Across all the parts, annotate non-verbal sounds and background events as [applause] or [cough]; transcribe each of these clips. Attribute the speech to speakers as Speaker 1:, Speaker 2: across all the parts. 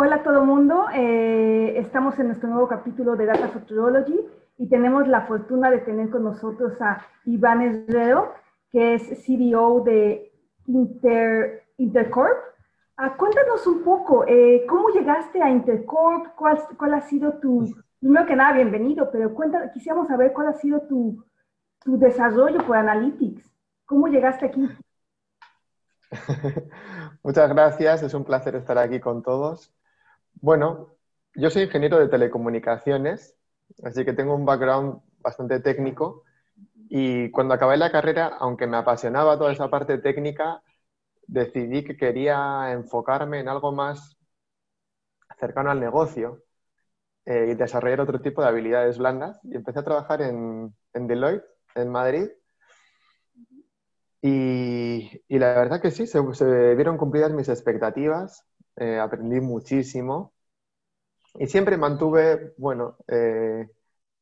Speaker 1: Hola a todo mundo, eh, estamos en nuestro nuevo capítulo de Data Futurology y tenemos la fortuna de tener con nosotros a Iván Herrero, que es CDO de Inter, Intercorp. Ah, cuéntanos un poco, eh, ¿cómo llegaste a Intercorp? ¿Cuál, ¿Cuál, ha sido tu, primero que nada, bienvenido, pero cuéntanos, quisiéramos saber cuál ha sido tu, tu desarrollo por Analytics. ¿Cómo llegaste aquí? [laughs]
Speaker 2: Muchas gracias, es un placer estar aquí con todos. Bueno, yo soy ingeniero de telecomunicaciones, así que tengo un background bastante técnico y cuando acabé la carrera, aunque me apasionaba toda esa parte técnica, decidí que quería enfocarme en algo más cercano al negocio eh, y desarrollar otro tipo de habilidades blandas y empecé a trabajar en, Deloitte, en Madrid. Y, la verdad que sí, se, se vieron cumplidas mis expectativas. Eh, aprendí muchísimo y siempre mantuve, bueno, eh,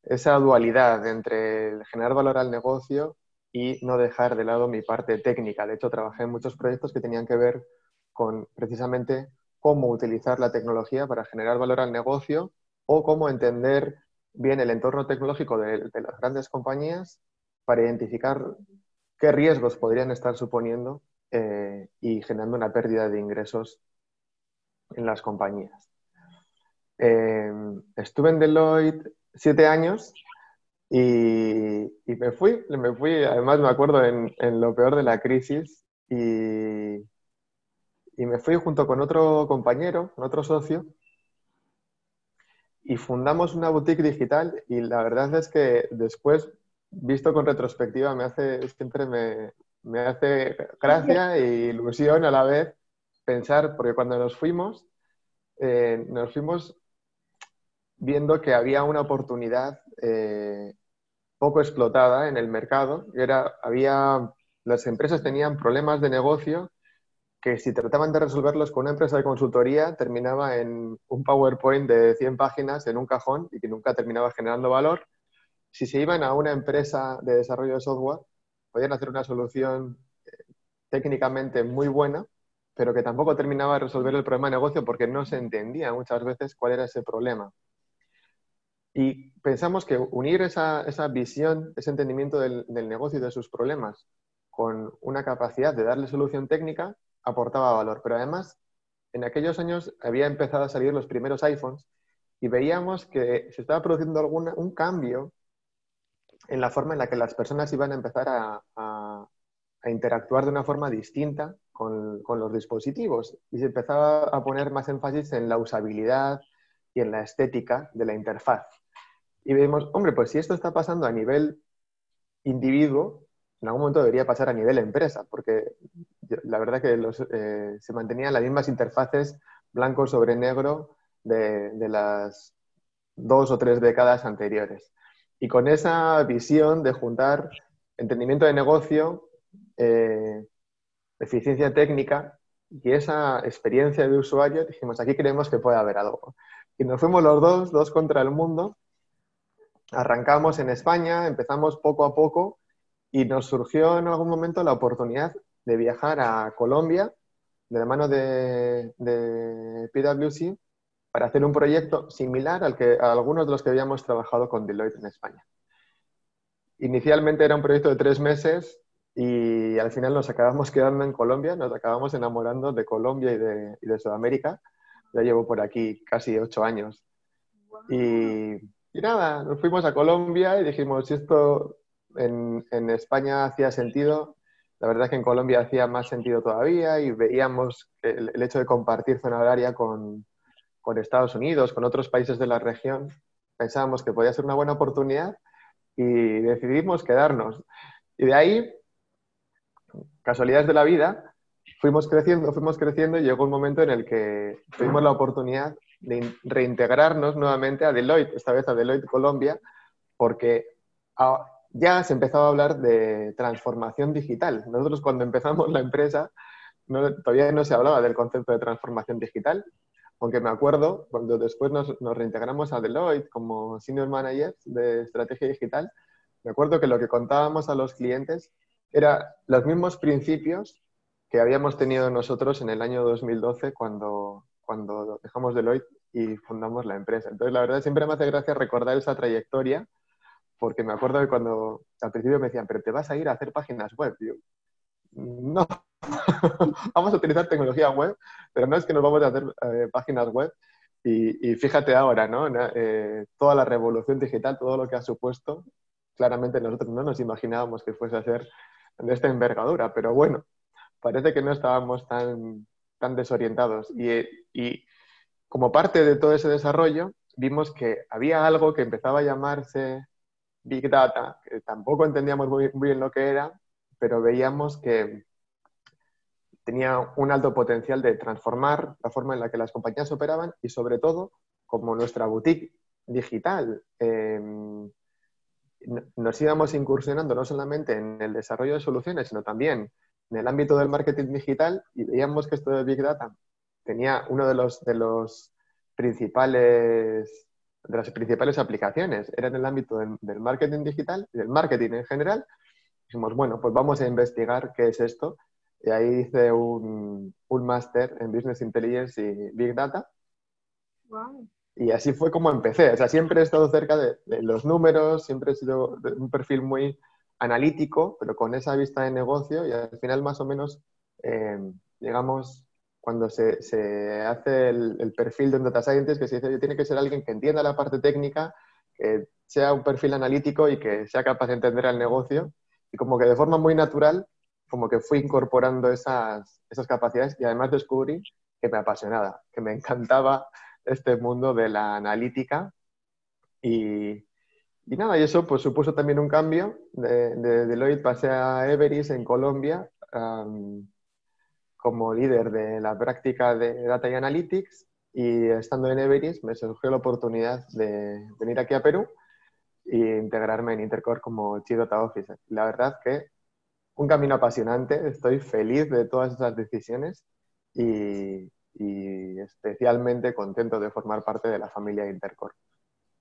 Speaker 2: esa dualidad entre generar valor al negocio y no dejar de lado mi parte técnica. De hecho, trabajé en muchos proyectos que tenían que ver con precisamente cómo utilizar la tecnología para generar valor al negocio o cómo entender bien el entorno tecnológico de, las grandes compañías para identificar qué riesgos podrían estar suponiendo eh, y generando una pérdida de ingresos en las compañías. Eh, estuve en Deloitte siete años y, me fui, me fui, además me acuerdo en, lo peor de la crisis y, y, me fui junto con otro compañero, con otro socio y fundamos una boutique digital y la verdad es que después, visto con retrospectiva, me hace, siempre me, me hace gracia e ilusión a la vez pensar, porque cuando nos fuimos, eh, nos fuimos viendo que había una oportunidad eh, poco explotada en el mercado. Era, había, las empresas tenían problemas de negocio que si trataban de resolverlos con una empresa de consultoría terminaba en un PowerPoint de 100 páginas en un cajón y que nunca terminaba generando valor. Si se iban a una empresa de desarrollo de software, podían hacer una solución eh, técnicamente muy buena, pero que tampoco terminaba de resolver el problema de negocio porque no se entendía muchas veces cuál era ese problema. Y pensamos que unir esa, esa visión, ese entendimiento del, del, negocio y de sus problemas con una capacidad de darle solución técnica aportaba valor. Pero además, en aquellos años había empezado a salir los primeros iPhones y veíamos que se estaba produciendo alguna, un cambio en la forma en la que las personas iban a empezar a, a, a interactuar de una forma distinta con, los dispositivos y se empezaba a poner más énfasis en la usabilidad y en la estética de la interfaz. Y vemos, hombre, pues si esto está pasando a nivel individuo, en algún momento debería pasar a nivel empresa, porque la verdad que eh, se mantenían las mismas interfaces blanco sobre negro de, las dos o tres décadas anteriores. Y con esa visión de juntar entendimiento de negocio, eh, eficiencia técnica y esa experiencia de usuario, dijimos, aquí creemos que puede haber algo. Y nos fuimos los dos, dos contra el mundo. Arrancamos en España, empezamos poco a poco y nos surgió en algún momento la oportunidad de viajar a Colombia de la mano de, PwC para hacer un proyecto similar al que a algunos de los que habíamos trabajado con Deloitte en España. Inicialmente era un proyecto de tres meses y al final nos acabamos quedando en Colombia, nos acabamos enamorando de Colombia y de, Sudamérica. Ya llevo por aquí casi ocho años. Y, nada, nos fuimos a Colombia y dijimos, si esto en, España hacía sentido, la verdad es que en Colombia hacía más sentido todavía y veíamos el, el hecho de compartir zona horaria con, con Estados Unidos, con otros países de la región, pensábamos que podía ser una buena oportunidad y decidimos quedarnos. Y de ahí casualidades de la vida, fuimos creciendo, fuimos creciendo y llegó un momento en el que tuvimos la oportunidad de reintegrarnos nuevamente a Deloitte, esta vez a Deloitte Colombia, porque ya se empezaba a hablar de transformación digital. Nosotros cuando empezamos la empresa todavía no se hablaba del concepto de transformación digital, aunque me acuerdo cuando después nos, nos reintegramos a Deloitte como senior managers de estrategia digital, me acuerdo que lo que contábamos a los clientes eran los mismos principios que habíamos tenido nosotros en el año 2012 cuando, cuando dejamos Deloitte y fundamos la empresa. Entonces, la verdad, siempre me hace gracia recordar esa trayectoria, porque me acuerdo de cuando al principio me decían, pero te vas a ir a hacer páginas web. no, [laughs] vamos a utilizar tecnología web, pero no es que nos vamos a hacer eh, páginas web. Y, fíjate ahora, ¿no? Eh, toda la revolución digital, todo lo que ha supuesto, claramente nosotros no nos imaginábamos que fuese a ser de esta envergadura, pero bueno, parece que no estábamos tan, tan desorientados. Y, como parte de todo ese desarrollo, vimos que había algo que empezaba a llamarse Big Data, que tampoco entendíamos muy, bien lo que era, pero veíamos que tenía un alto potencial de transformar la forma en la que las compañías operaban y sobre todo, como nuestra boutique digital, em, nos íbamos incursionando no solamente en el desarrollo de soluciones, sino también en el ámbito del marketing digital y veíamos que esto de Big Data tenía uno de los, de los principales de las principales aplicaciones era en el ámbito del, marketing digital y del marketing en general. Dijimos, bueno, pues vamos a investigar qué es esto. Y ahí hice un, un máster en Business Intelligence y Big Data. Y así fue como empecé. O sea, siempre he estado cerca de, los números, siempre he sido un perfil muy analítico, pero con esa vista de negocio y al final más o menos, eh, digamos, cuando se, se hace el, perfil de un data scientist, que se dice, tiene que ser alguien que entienda la parte técnica, que sea un perfil analítico y que sea capaz de entender el negocio. Y como que de forma muy natural, como que fui incorporando esas, esas capacidades y además descubrí que me apasionaba, que me encantaba este mundo de la analítica y, y nada, y eso pues supuso también un cambio. De, de Deloitte pasé a Everis en Colombia como líder de la práctica de Data y Analytics y estando en Everis me surgió la oportunidad de venir aquí a Perú e integrarme en Intercore como Chief Data Officer. La verdad que un camino apasionante, estoy feliz de todas esas decisiones y, y especialmente contento de formar parte de la familia de Intercore.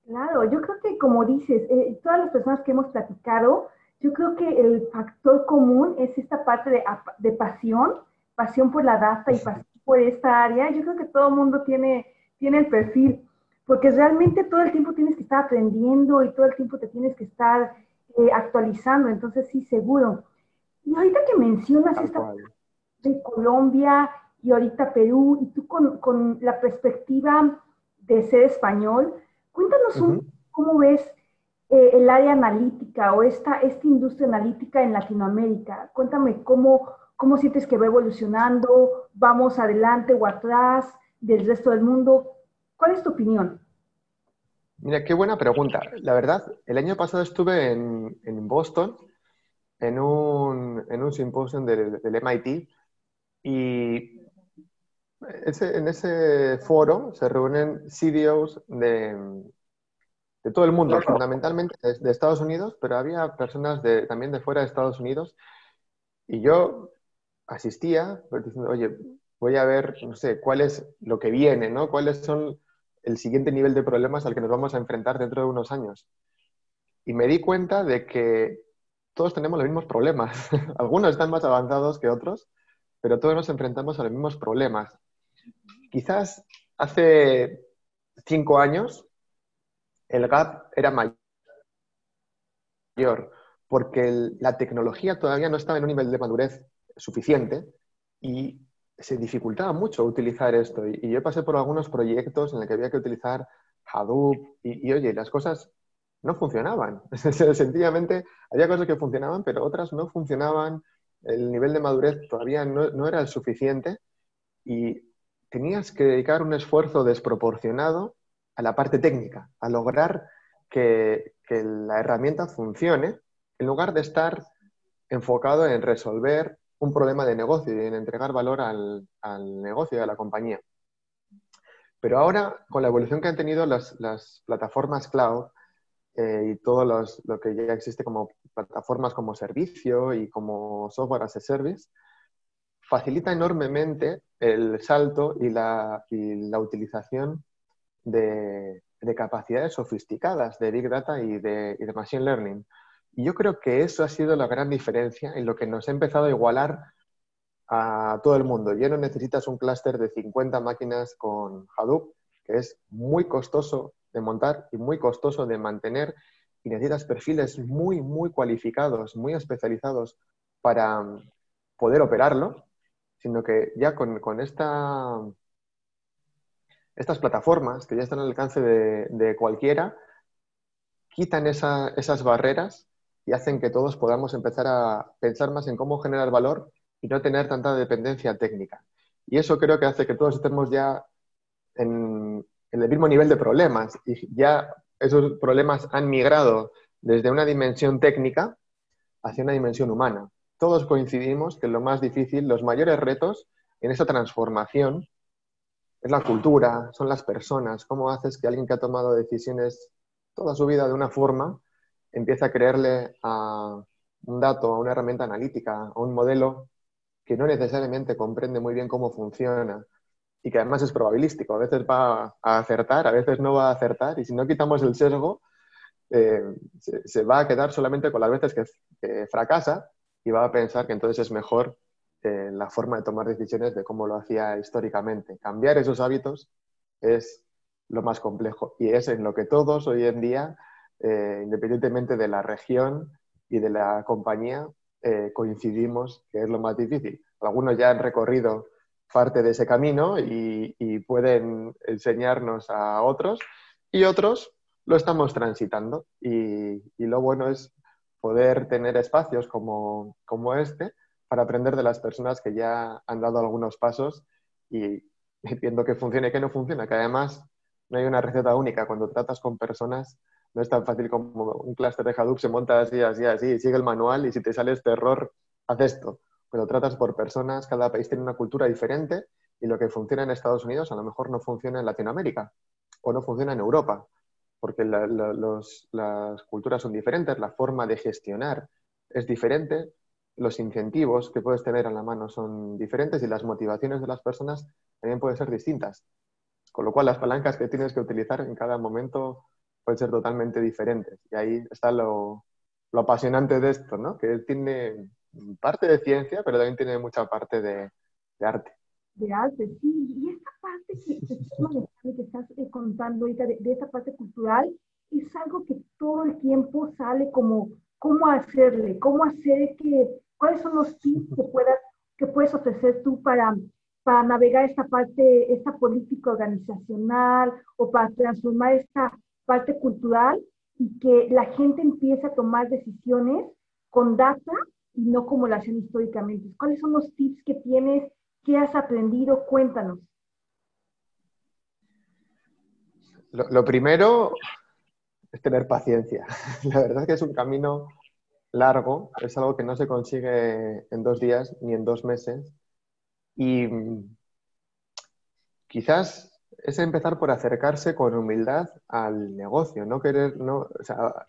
Speaker 1: Claro, yo creo que como dices, eh, todas las personas que hemos platicado, yo creo que el factor común es esta parte de, de pasión, pasión por la data y pasión por esta área. Yo creo que todo el mundo tiene, tiene el perfil, porque realmente todo el tiempo tienes que estar aprendiendo y todo el tiempo te tienes que estar eh, actualizando, entonces sí, seguro. Y ahorita que mencionas esta de Colombia y ahorita Perú, y tú con, con la perspectiva de ser español, Cuéntanos un, cómo ves eh, el área analítica o esta, esta industria analítica en Latinoamérica. Cuéntame cómo, cómo sientes que va evolucionando, vamos adelante o atrás del resto del mundo. ¿Cuál es tu opinión?
Speaker 2: Mira, qué buena pregunta. La verdad, el año pasado estuve en, en Boston en un, en un simposio del, del MIT y en ese foro se reúnen CDOs de, de todo el mundo, fundamentalmente de, Estados Unidos, pero había personas de, también de fuera de Estados Unidos. Y yo asistía pues, diciendo, oye, voy a ver, no sé, cuál es lo que viene, ¿no? ¿Cuáles son el siguiente nivel de problemas al que nos vamos a enfrentar dentro de unos años? Y me di cuenta de que todos tenemos los mismos problemas. [laughs] Algunos están más avanzados que otros, pero todos nos enfrentamos a los mismos problemas. Quizás hace cinco años el gap era mayor porque la tecnología todavía no estaba en un nivel de madurez suficiente y se dificultaba mucho utilizar esto. Y, yo pasé por algunos proyectos en los que había que utilizar Hadoop y, oye, las cosas no funcionaban. [laughs] Sencillamente había cosas que funcionaban, pero otras no funcionaban. El nivel de madurez todavía no, no era el suficiente y tenías que dedicar un esfuerzo desproporcionado a la parte técnica, a lograr que, la herramienta funcione, en lugar de estar enfocado en resolver un problema de negocio y en entregar valor al, negocio y a la compañía. Pero ahora, con la evolución que han tenido las, plataformas cloud eh, y todo lo que ya existe como plataformas como servicio y como software as a service, facilita enormemente el salto y la, utilización de, capacidades sofisticadas de Big Data y de, Machine Learning. Y yo creo que eso ha sido la gran diferencia en lo que nos ha empezado a igualar a todo el mundo. Ya no necesitas un clúster de 50 máquinas con Hadoop, que es muy costoso de montar y muy costoso de mantener y necesitas perfiles muy, muy cualificados, muy especializados para poder operarlo, sino que ya con, esta, estas plataformas que ya están al alcance de, cualquiera, quitan esas barreras y hacen que todos podamos empezar a pensar más en cómo generar valor y no tener tanta dependencia técnica. Y eso creo que hace que todos estemos ya en, el mismo nivel de problemas y ya esos problemas han migrado desde una dimensión técnica hacia una dimensión humana. Todos coincidimos que lo más difícil, los mayores retos en esa transformación es la cultura, son las personas. ¿Cómo haces que alguien que ha tomado decisiones toda su vida de una forma empiece a creerle a un dato, a una herramienta analítica, a un modelo que no necesariamente comprende muy bien cómo funciona y que además es probabilístico. A veces va a acertar, a veces no va a acertar y si no quitamos el sesgo, eh, se, va a quedar solamente con las veces que, fracasa y va a pensar que entonces es mejor eh, la forma de tomar decisiones de cómo lo hacía históricamente. Cambiar esos hábitos es lo más complejo y es en lo que todos hoy en día, eh, independientemente de la región y de la compañía, eh, coincidimos que es lo más difícil. Algunos ya han recorrido parte de ese camino y, pueden enseñarnos a otros y otros lo estamos transitando. Y, lo bueno es poder tener espacios como, como, este para aprender de las personas que ya han dado algunos pasos y viendo que funciona y que no funciona, que además no hay una receta única. Cuando tratas con personas no es tan fácil como un clúster de Hadoop se monta así, así, así, sigue el manual y si te sale este error, haz esto. Pero tratas por personas, cada país tiene una cultura diferente y lo que funciona en Estados Unidos a lo mejor no funciona en Latinoamérica o no funciona en Europa, porque las culturas son diferentes, la forma de gestionar es diferente, los incentivos que puedes tener a la mano son diferentes y las motivaciones de las personas también pueden ser distintas. Con lo cual, las palancas que tienes que utilizar en cada momento pueden ser totalmente diferentes. Y ahí está lo, apasionante de esto, ¿no? Que tiene parte de ciencia, pero también tiene mucha parte de, arte.
Speaker 1: De arte, sí. Y esta parte que, que estás eh, contando ahorita, de, esta parte cultural, es algo que todo el tiempo sale como cómo hacerle, cómo hacer que, cuáles son los tips que, [laughs] puedas, que puedes ofrecer tú para, para navegar esta parte, esta política organizacional o para transformar esta parte cultural y que la gente empiece a tomar decisiones con data y no como lo hacen históricamente. ¿Cuáles son los tips que tienes? ¿Qué has aprendido? Cuéntanos.
Speaker 2: Lo, primero es tener paciencia. [laughs] La verdad es que es un camino largo, es algo que no se consigue en dos días ni en dos meses. Y quizás es empezar por acercarse con humildad al negocio, no querer, no, o sea,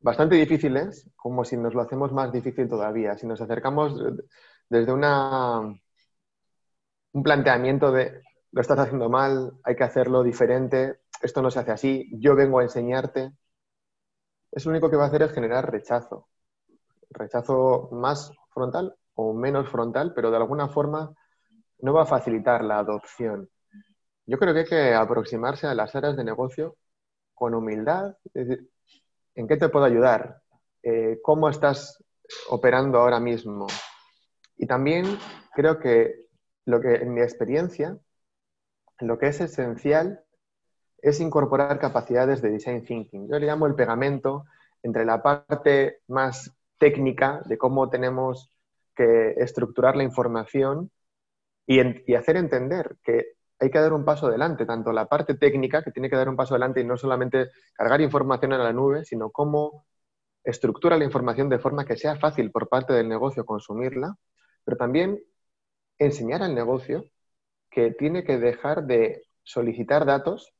Speaker 2: bastante difícil es, como si nos lo hacemos más difícil todavía. Si nos acercamos desde una, un planteamiento de lo estás haciendo mal, hay que hacerlo diferente, esto no se hace así, yo vengo a enseñarte, eso lo único que va a hacer es generar rechazo. Rechazo más frontal o menos frontal, pero de alguna forma no va a facilitar la adopción. Yo creo que hay que aproximarse a las áreas de negocio con humildad. Es decir, ¿en qué te puedo ayudar? Eh, ¿Cómo estás operando ahora mismo? Y también creo que lo que en mi experiencia, lo que es esencial es incorporar capacidades de design thinking. Yo le llamo el pegamento entre la parte más técnica de cómo tenemos que estructurar la información y, hacer entender que hay que dar un paso adelante, tanto la parte técnica, que tiene que dar un paso adelante y no solamente cargar información en la nube, sino cómo estructura la información de forma que sea fácil por parte del negocio consumirla, pero también enseñar al negocio que tiene que dejar de solicitar datos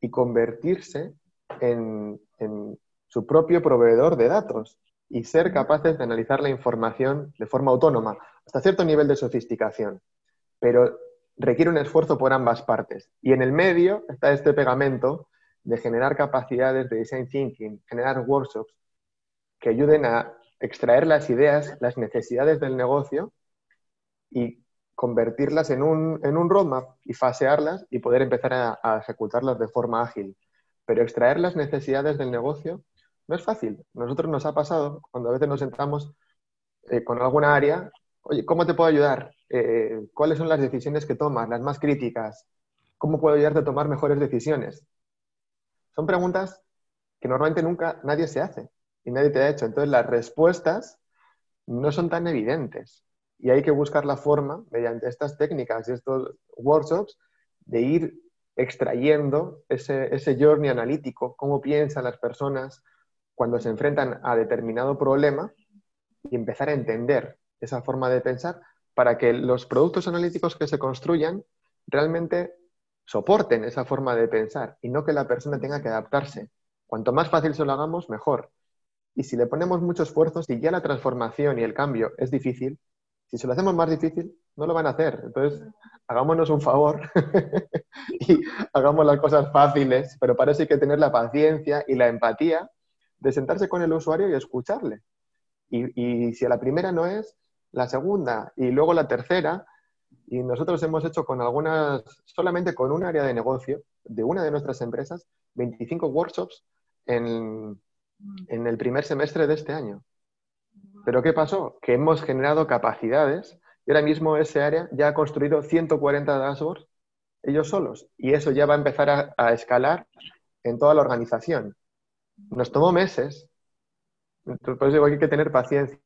Speaker 2: y convertirse en, en su propio proveedor de datos y ser capaces de analizar la información de forma autónoma, hasta cierto nivel de sofisticación. Pero requiere un esfuerzo por ambas partes. Y en el medio está este pegamento de generar capacidades de design thinking, generar workshops que ayuden a extraer las ideas, las necesidades del negocio y convertirlas en un, en un roadmap y fasearlas y poder empezar a, ejecutarlas de forma ágil. Pero extraer las necesidades del negocio no es fácil. Nosotros nos ha pasado cuando a veces nos sentamos eh, con alguna área, oye, ¿cómo te puedo ayudar? Eh, ¿Cuáles son las decisiones que tomas, las más críticas? ¿Cómo puedo ayudarte a tomar mejores decisiones? Son preguntas que normalmente nunca nadie se hace y nadie te ha hecho. Entonces las respuestas no son tan evidentes y hay que buscar la forma, mediante estas técnicas y estos workshops, de ir extrayendo ese, ese journey analítico, cómo piensan las personas cuando se enfrentan a determinado problema y empezar a entender esa forma de pensar para que los productos analíticos que se construyan realmente soporten esa forma de pensar y no que la persona tenga que adaptarse. Cuanto más fácil se lo hagamos, mejor. Y si le ponemos mucho esfuerzo, si ya la transformación y el cambio es difícil, si se lo hacemos más difícil, no lo van a hacer. Entonces, hagámonos un favor [laughs] y hagamos las cosas fáciles, pero para eso hay que tener la paciencia y la empatía de sentarse con el usuario y escucharle. Y, si a la primera no es, la segunda y luego la tercera, y nosotros hemos hecho con algunas, solamente con un área de negocio de una de nuestras empresas, 25 workshops en, en el primer semestre de este año. Pero ¿qué pasó? Que hemos generado capacidades y ahora mismo ese área ya ha construido 140 dashboards ellos solos y eso ya va a empezar a, escalar en toda la organización. Nos tomó meses, por eso hay que tener paciencia,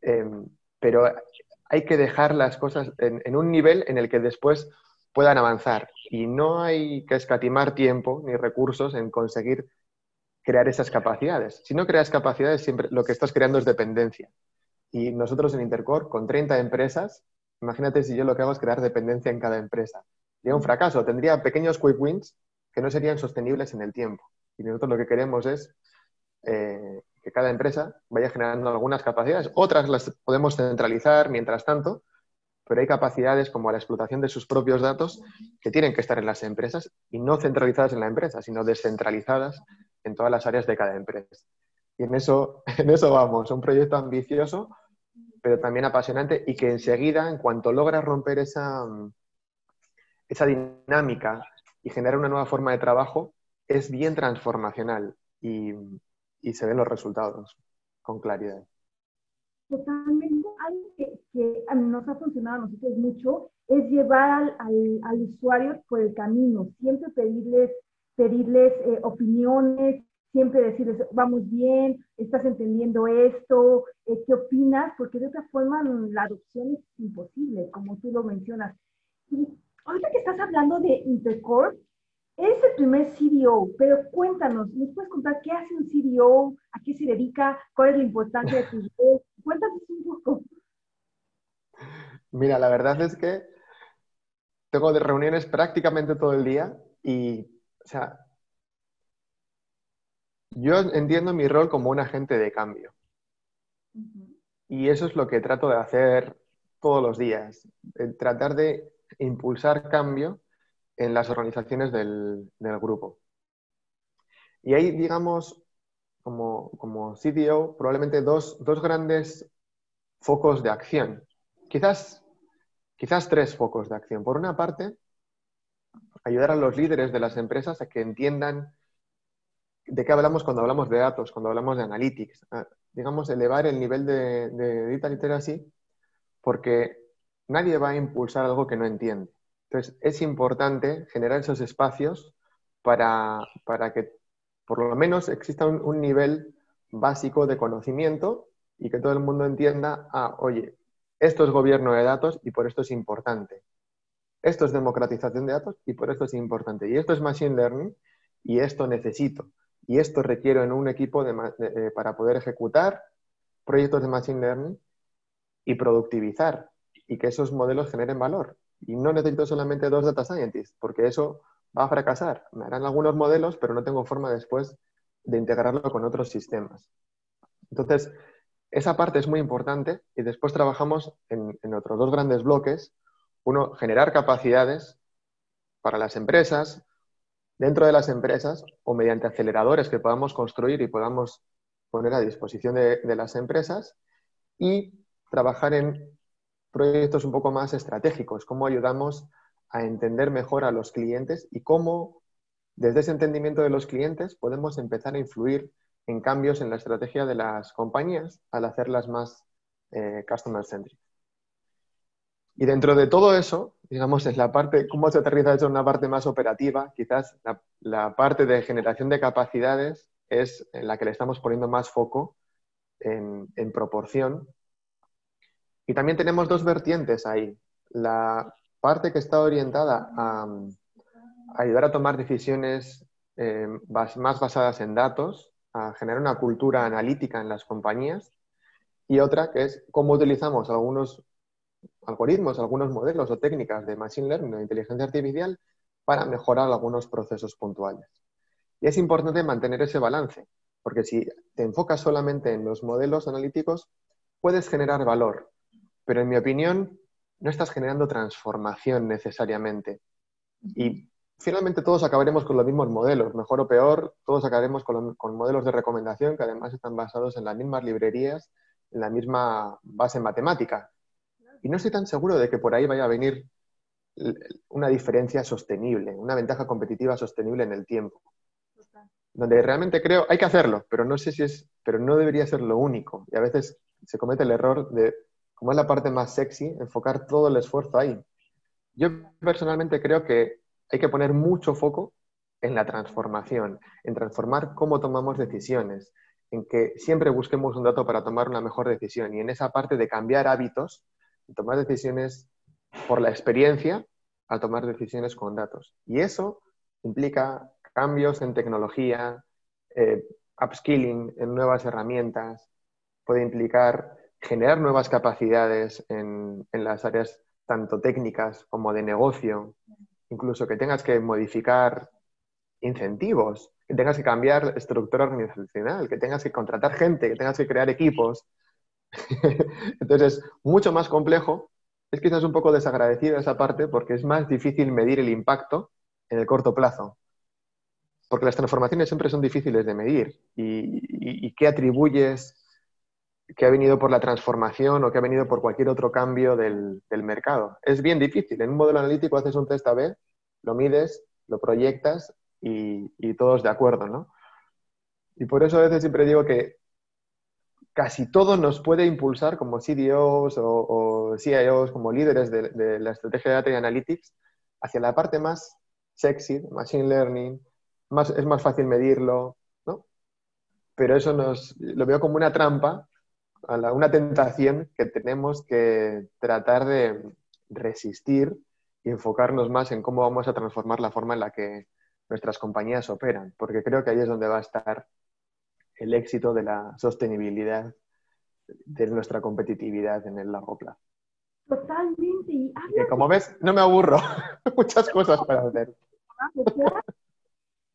Speaker 2: em, pero hay que dejar las cosas en, un nivel en el que después puedan avanzar. Y no hay que escatimar tiempo ni recursos en conseguir crear esas capacidades. Si no creas capacidades, siempre lo que estás creando es dependencia. Y nosotros en Intercore, con 30 empresas, imagínate si yo lo que hago es crear dependencia en cada empresa. Sería un fracaso. Tendría pequeños quick wins que no serían sostenibles en el tiempo. Y nosotros lo que queremos es eh, que cada empresa vaya generando algunas capacidades. Otras las podemos centralizar mientras tanto, pero hay capacidades como la explotación de sus propios datos que tienen que estar en las empresas y no centralizadas en la empresa, sino descentralizadas en todas las áreas de cada empresa. Y en eso, [laughs] en eso vamos, un proyecto ambicioso, pero también apasionante y que enseguida, en cuanto logras romper esa, esa dinámica y generar una nueva forma de trabajo, es bien transformacional. Y, y se ven los resultados con claridad.
Speaker 1: Totalmente. Algo que, que nos ha funcionado a nosotros mucho es llevar al, al, usuario por el camino, siempre pedirles, pedirles eh, opiniones, siempre decirles, vamos bien, estás entendiendo esto, eh, ¿qué opinas? Porque de otra forma la adopción es imposible, como tú lo mencionas. Y ahorita que estás hablando de Intercore, es el primer CDO, pero cuéntanos, ¿nos puedes contar qué hace un CDO? ¿A qué se dedica? ¿Cuál es la importancia de tu voz? Cuéntanos un poco.
Speaker 2: Mira, la verdad es que tengo de reuniones prácticamente todo el día y, o sea, yo entiendo mi rol como un agente de cambio. Y eso es lo que trato de hacer todos los días, tratar de impulsar cambio en las organizaciones del, grupo. Y hay, digamos, como, como CDO, probablemente dos, grandes focos de acción. Quizás, quizás tres focos de acción. Por una parte, ayudar a los líderes de las empresas a que entiendan de qué hablamos cuando hablamos de datos, cuando hablamos de analytics. digamos, elevar el nivel de, data literacy porque nadie va a impulsar algo que no entiende. Entonces, es importante generar esos espacios para, que por lo menos exista un, nivel básico de conocimiento y que todo el mundo entienda, ah, oye, esto es gobierno de datos y por esto es importante. Esto es democratización de datos y por esto es importante. Y esto es machine learning y esto necesito. Y esto requiero en un equipo eh, para poder ejecutar proyectos de machine learning y productivizar y que esos modelos generen valor. Y no necesito solamente dos data scientists, porque eso va a fracasar. Me harán algunos modelos, pero no tengo forma después de integrarlo con otros sistemas. Entonces, esa parte es muy importante y después trabajamos en, otros dos grandes bloques. Uno, generar capacidades para las empresas, dentro de las empresas o mediante aceleradores que podamos construir y podamos poner a disposición de, de las empresas y trabajar en proyectos un poco más estratégicos, cómo ayudamos a entender mejor a los clientes y cómo desde ese entendimiento de los clientes podemos empezar a influir en cambios en la estrategia de las compañías al hacerlas más eh, customer-centric. Y dentro de todo eso, digamos, es la parte, cómo se aterriza eso en una parte más operativa, quizás la, parte de generación de capacidades es en la que le estamos poniendo más foco en, proporción. Y también tenemos dos vertientes ahí. La parte que está orientada a, ayudar a tomar decisiones eh, más basadas en datos, a generar una cultura analítica en las compañías, y otra que es cómo utilizamos algunos algoritmos, algunos modelos o técnicas de Machine Learning o inteligencia artificial para mejorar algunos procesos puntuales. Y es importante mantener ese balance, porque si te enfocas solamente en los modelos analíticos, puedes generar valor, pero en mi opinión no estás generando transformación necesariamente. Y finalmente todos acabaremos con los mismos modelos, mejor o peor, todos acabaremos con, modelos de recomendación que además están basados en las mismas librerías, en la misma base matemática. Y no estoy tan seguro de que por ahí vaya a venir una diferencia sostenible, una ventaja competitiva sostenible en el tiempo. Donde realmente creo, hay que hacerlo, pero no sé si es, pero no debería ser lo único. Y a veces se comete el error de, como es la parte más sexy, enfocar todo el esfuerzo ahí. Yo personalmente creo que hay que poner mucho foco en la transformación, en transformar cómo tomamos decisiones, en que siempre busquemos un dato para tomar una mejor decisión y en esa parte de cambiar hábitos, y tomar decisiones por la experiencia a tomar decisiones con datos. Y eso implica cambios en tecnología, eh, upskilling en nuevas herramientas, puede implicar generar nuevas capacidades en, en las áreas tanto técnicas como de negocio, incluso que tengas que modificar incentivos, que tengas que cambiar estructura organizacional, que tengas que contratar gente, que tengas que crear equipos. [laughs] Entonces, mucho más complejo. Es quizás un poco desagradecido esa parte porque es más difícil medir el impacto en el corto plazo. Porque las transformaciones siempre son difíciles de medir. ¿Y, y qué atribuyes que ha venido por la transformación o que ha venido por cualquier otro cambio del, mercado. Es bien difícil. En un modelo analítico haces un test A-B, lo mides, lo proyectas y, todos de acuerdo, ¿no? Y por eso a veces siempre digo que casi todo nos puede impulsar como CDOs o, CIOs, como líderes de, la estrategia de Data y Analytics, hacia la parte más sexy, Machine Learning, más, es más fácil medirlo, ¿no? Pero eso nos, lo veo como una trampa una tentación que tenemos que tratar de resistir y enfocarnos más en cómo vamos a transformar la forma en la que nuestras compañías operan, porque creo que ahí es donde va a estar el éxito de la sostenibilidad de nuestra competitividad en el largo plazo.
Speaker 1: Totalmente. Y
Speaker 2: como ves, no me aburro. [laughs] Muchas cosas para hacer.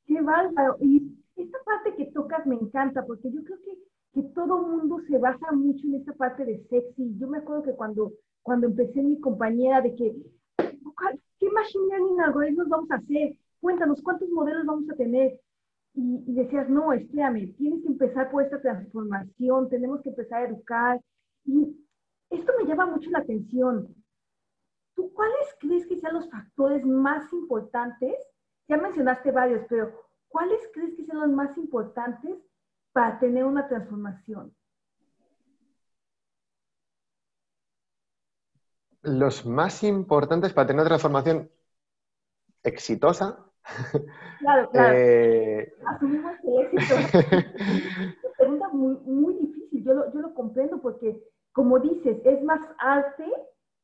Speaker 1: Qué bárbaro. Y esta parte que tocas me encanta, porque yo creo que que todo mundo se basa mucho en esta parte de sexy. Yo me acuerdo que cuando, cuando empecé mi compañera de que, ¿qué machine learning algoritmos vamos a hacer? Cuéntanos, ¿cuántos modelos vamos a tener? Y, y, decías, no, espérame, tienes que empezar por esta transformación, tenemos que empezar a educar. Y esto me llama mucho la atención. ¿Tú cuáles crees que sean los factores más importantes? Ya mencionaste varios, pero ¿cuáles crees que sean los más importantes para tener una transformación?
Speaker 2: Los más importantes para tener una transformación exitosa.
Speaker 1: Claro, [laughs] claro. Eh, Asumimos el éxito. una [laughs] pregunta muy, muy difícil, yo lo, yo lo comprendo porque, como dices, es más arte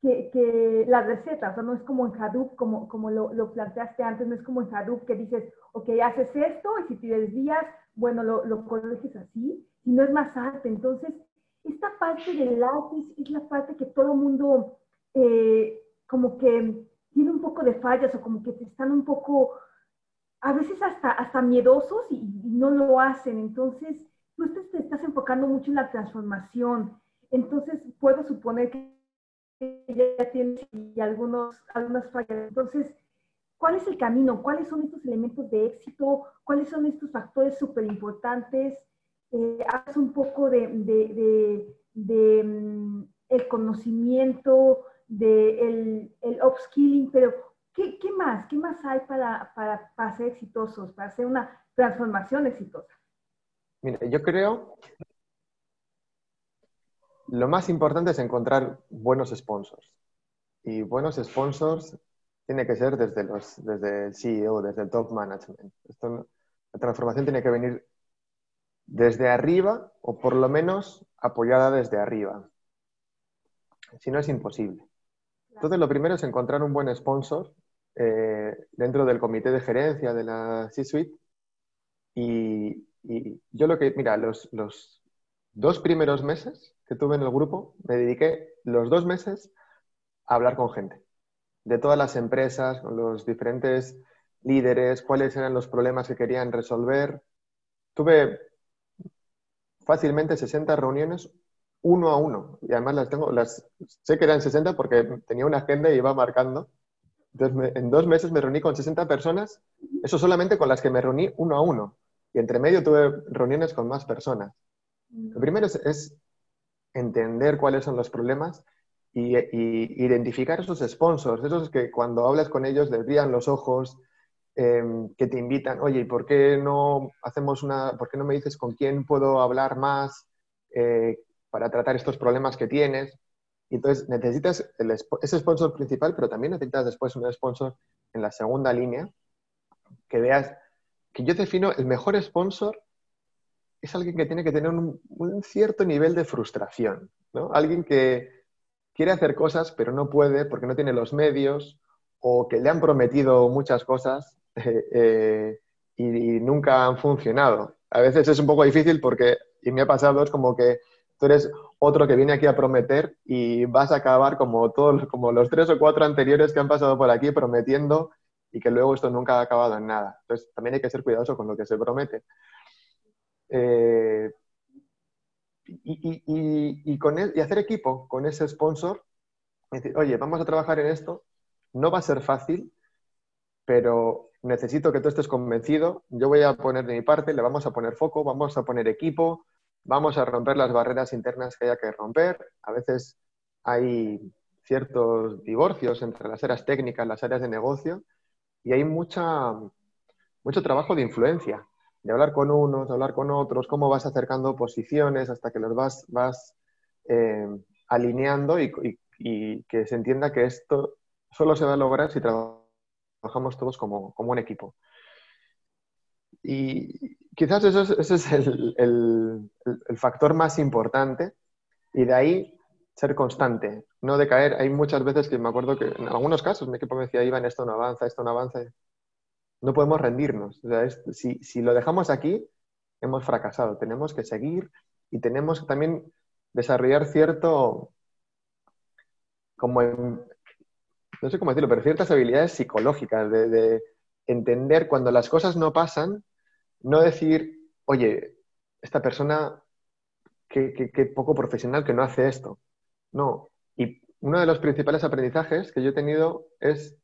Speaker 1: que, que, la receta, o sea, no es como en Hadoop, como, como lo, lo, planteaste antes, no es como en Hadoop que dices, ok, haces esto y si te desvías, bueno, lo, lo corriges así, y no es más arte. Entonces, esta parte del arte es, la parte que todo mundo eh, como que tiene un poco de fallas o como que están un poco, a veces hasta, hasta miedosos y, no lo hacen. Entonces, tú te, estás enfocando mucho en la transformación. Entonces, puedo suponer que ya tienes algunos, algunas fallas. Entonces, ¿cuál es el camino? ¿Cuáles son estos elementos de éxito? ¿Cuáles son estos factores súper importantes? Eh, haz un poco de, de, de, mm, el conocimiento, del el upskilling, pero ¿qué, ¿qué, más? ¿Qué más hay para, para, para ser exitosos, para hacer una transformación exitosa?
Speaker 2: Mira, yo creo lo más importante es encontrar buenos sponsors. Y buenos sponsors tiene que ser desde, los, desde el CEO, desde el top management. la transformación tiene que venir desde arriba o por lo menos apoyada desde arriba. Si no es imposible. Entonces, lo primero es encontrar un buen sponsor eh, dentro del comité de gerencia de la C-Suite. Y, yo lo que, mira, los, los dos primeros meses que tuve en el grupo, me dediqué los dos meses a hablar con gente de todas las empresas, con los diferentes líderes, cuáles eran los problemas que querían resolver. Tuve fácilmente 60 reuniones uno a uno. Y además las tengo, las sé que eran 60 porque tenía una agenda y iba marcando. Entonces, en dos meses me reuní con 60 personas, eso solamente con las que me reuní uno a uno. Y entre medio tuve reuniones con más personas. Lo primero es, entender cuáles son los problemas y, identificar esos sponsors, esos que cuando hablas con ellos les brillan los ojos, em, que te invitan, oye, ¿y por qué no hacemos una, por qué no me dices con quién puedo hablar más? Eh, para tratar estos problemas que tienes. Y entonces necesitas ese sponsor principal, pero también necesitas después un sponsor en la segunda línea que veas que yo defino el mejor sponsor es alguien que tiene que tener un, cierto nivel de frustración, ¿no? Alguien que quiere hacer cosas pero no puede porque no tiene los medios o que le han prometido muchas cosas [laughs] eh, eh, y, nunca han funcionado. A veces es un poco difícil porque, y me ha pasado, es como que tú eres otro que viene aquí a prometer y vas a acabar como, todos, como los tres o cuatro anteriores que han pasado por aquí prometiendo y que luego esto nunca ha acabado en nada. Entonces, también hay que ser cuidadoso con lo que se promete. Eh, y, con y hacer equipo con ese sponsor, decir, oye, vamos a trabajar en esto, no va a ser fácil, pero necesito que tú estés convencido, yo voy a poner de mi parte, le vamos a poner foco, vamos a poner equipo, vamos a romper las barreras internas que haya que romper. A veces hay ciertos divorcios entre las áreas técnicas, las áreas de negocio, y hay mucha, mucho trabajo de influencia, de hablar con unos, de hablar con otros, cómo vas acercando posiciones hasta que los vas, vas eh, alineando y, que se entienda que esto solo se va a lograr si trabajamos todos como, como un equipo. Y quizás eso es, ese es el, el, factor más importante y de ahí ser constante, no decaer. Hay muchas veces que me acuerdo que en algunos casos mi equipo me decía, Iván, esto no avanza, esto no avanza. No podemos rendirnos. Si, si, lo dejamos aquí, hemos fracasado. Tenemos que seguir y tenemos que también desarrollar cierto, como no sé cómo decirlo, pero ciertas habilidades psicológicas de, de entender cuando las cosas no pasan, no decir, oye, esta persona, qué, poco profesional que no hace esto. No. Y uno de los principales aprendizajes que yo he tenido es